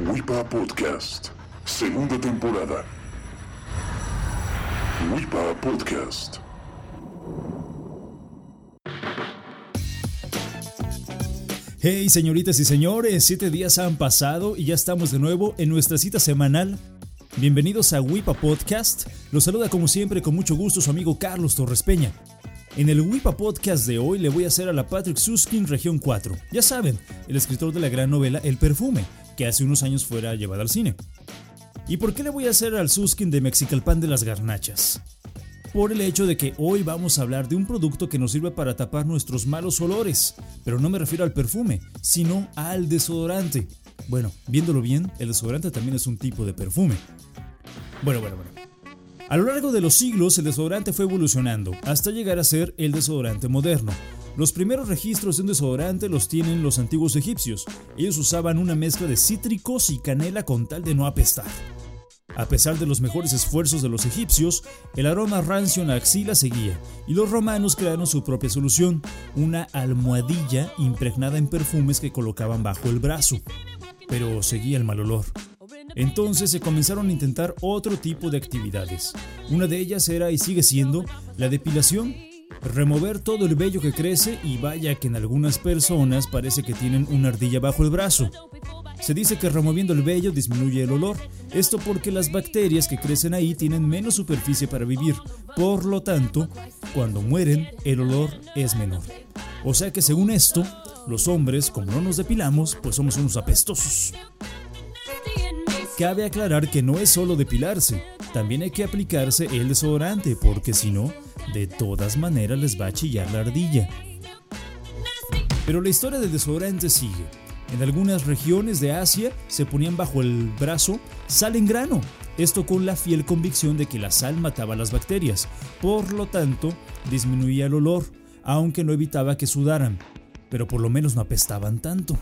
WIPA Podcast, segunda temporada. WIPA Podcast. Hey señoritas y señores, siete días han pasado y ya estamos de nuevo en nuestra cita semanal. Bienvenidos a WIPA Podcast. Los saluda como siempre con mucho gusto su amigo Carlos Torres Peña. En el WIPA Podcast de hoy le voy a hacer a la Patrick Suskin Región 4. Ya saben, el escritor de la gran novela El Perfume, que hace unos años fuera llevada al cine. ¿Y por qué le voy a hacer al Suskin de Mexicalpan de las Garnachas? Por el hecho de que hoy vamos a hablar de un producto que nos sirve para tapar nuestros malos olores, pero no me refiero al perfume, sino al desodorante. Bueno, viéndolo bien, el desodorante también es un tipo de perfume. Bueno, bueno, bueno. A lo largo de los siglos el desodorante fue evolucionando hasta llegar a ser el desodorante moderno, los primeros registros de un desodorante los tienen los antiguos egipcios. Ellos usaban una mezcla de cítricos y canela con tal de no apestar. A pesar de los mejores esfuerzos de los egipcios, el aroma rancio en la axila seguía, y los romanos crearon su propia solución, una almohadilla impregnada en perfumes que colocaban bajo el brazo. Pero seguía el mal olor. Entonces se comenzaron a intentar otro tipo de actividades. Una de ellas era y sigue siendo la depilación remover todo el vello que crece y vaya que en algunas personas parece que tienen una ardilla bajo el brazo. Se dice que removiendo el vello disminuye el olor, esto porque las bacterias que crecen ahí tienen menos superficie para vivir, por lo tanto, cuando mueren el olor es menor. O sea que según esto, los hombres, como no nos depilamos, pues somos unos apestosos. Cabe aclarar que no es solo depilarse, también hay que aplicarse el desodorante, porque si no, de todas maneras les va a chillar la ardilla. Pero la historia del desodorante sigue. En algunas regiones de Asia se ponían bajo el brazo sal en grano, esto con la fiel convicción de que la sal mataba las bacterias, por lo tanto disminuía el olor, aunque no evitaba que sudaran, pero por lo menos no apestaban tanto.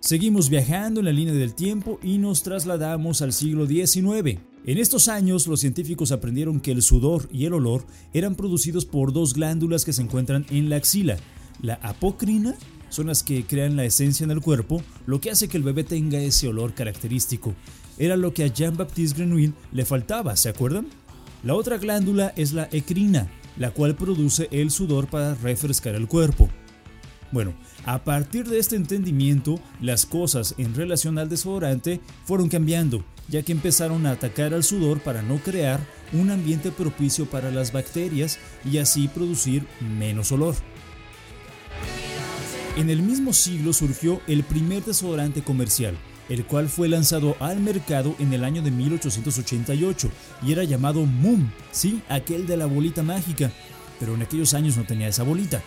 Seguimos viajando en la línea del tiempo y nos trasladamos al siglo XIX. En estos años los científicos aprendieron que el sudor y el olor eran producidos por dos glándulas que se encuentran en la axila. La apocrina son las que crean la esencia en el cuerpo, lo que hace que el bebé tenga ese olor característico. Era lo que a Jean-Baptiste Grenouille le faltaba, ¿se acuerdan? La otra glándula es la ecrina, la cual produce el sudor para refrescar el cuerpo. Bueno, a partir de este entendimiento, las cosas en relación al desodorante fueron cambiando ya que empezaron a atacar al sudor para no crear un ambiente propicio para las bacterias y así producir menos olor. En el mismo siglo surgió el primer desodorante comercial, el cual fue lanzado al mercado en el año de 1888 y era llamado Mum, sí, aquel de la bolita mágica, pero en aquellos años no tenía esa bolita.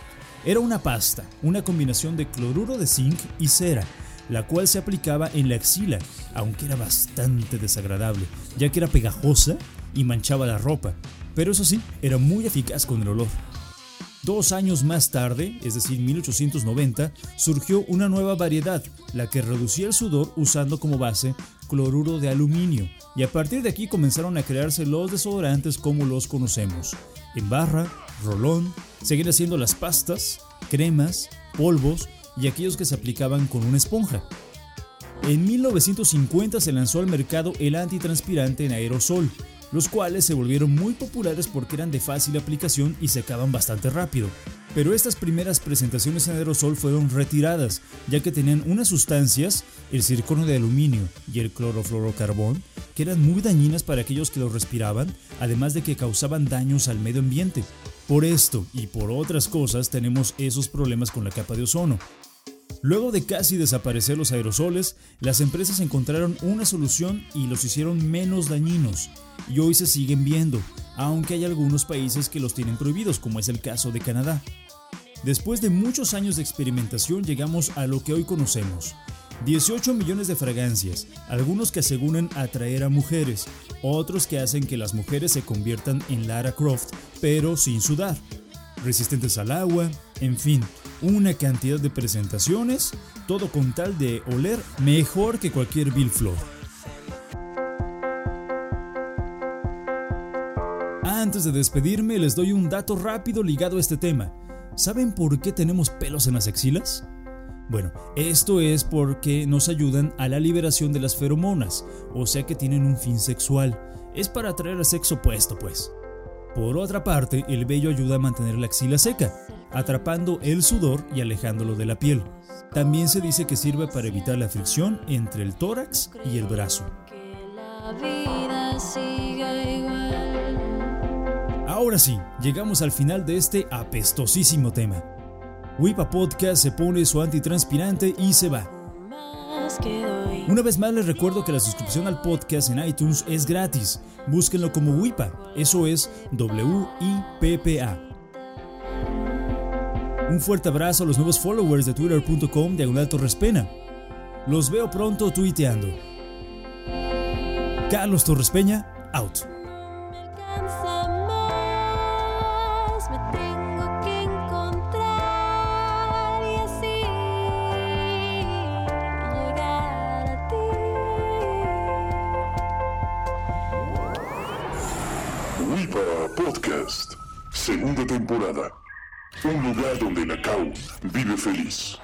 Era una pasta, una combinación de cloruro de zinc y cera, la cual se aplicaba en la axila, aunque era bastante desagradable, ya que era pegajosa y manchaba la ropa, pero eso sí, era muy eficaz con el olor. Dos años más tarde, es decir, 1890, surgió una nueva variedad, la que reducía el sudor usando como base cloruro de aluminio, y a partir de aquí comenzaron a crearse los desodorantes como los conocemos, en barra, rolón, seguir haciendo las pastas, cremas, polvos y aquellos que se aplicaban con una esponja. En 1950 se lanzó al mercado el antitranspirante en aerosol, los cuales se volvieron muy populares porque eran de fácil aplicación y secaban bastante rápido. Pero estas primeras presentaciones en aerosol fueron retiradas, ya que tenían unas sustancias, el circono de aluminio y el clorofluorocarbón, que eran muy dañinas para aquellos que los respiraban, además de que causaban daños al medio ambiente. Por esto y por otras cosas tenemos esos problemas con la capa de ozono. Luego de casi desaparecer los aerosoles, las empresas encontraron una solución y los hicieron menos dañinos, y hoy se siguen viendo, aunque hay algunos países que los tienen prohibidos, como es el caso de Canadá. Después de muchos años de experimentación llegamos a lo que hoy conocemos. 18 millones de fragancias, algunos que aseguran atraer a mujeres, otros que hacen que las mujeres se conviertan en Lara Croft, pero sin sudar, resistentes al agua, en fin, una cantidad de presentaciones, todo con tal de oler mejor que cualquier Bill Flor. Antes de despedirme, les doy un dato rápido ligado a este tema. ¿Saben por qué tenemos pelos en las axilas? Bueno, esto es porque nos ayudan a la liberación de las feromonas, o sea que tienen un fin sexual. Es para atraer al sexo opuesto, pues. Por otra parte, el vello ayuda a mantener la axila seca, atrapando el sudor y alejándolo de la piel. También se dice que sirve para evitar la fricción entre el tórax y el brazo. Ahora sí, llegamos al final de este apestosísimo tema. Wipa Podcast se pone su antitranspirante y se va. Una vez más les recuerdo que la suscripción al podcast en iTunes es gratis. Búsquenlo como WIPA, eso es W-I-P-P-A. Un fuerte abrazo a los nuevos followers de twitter.com diagonal Torrespena. Los veo pronto tuiteando. Carlos Torrespeña, out. Podcast, segunda temporada. Un lugar donde Nakao vive feliz.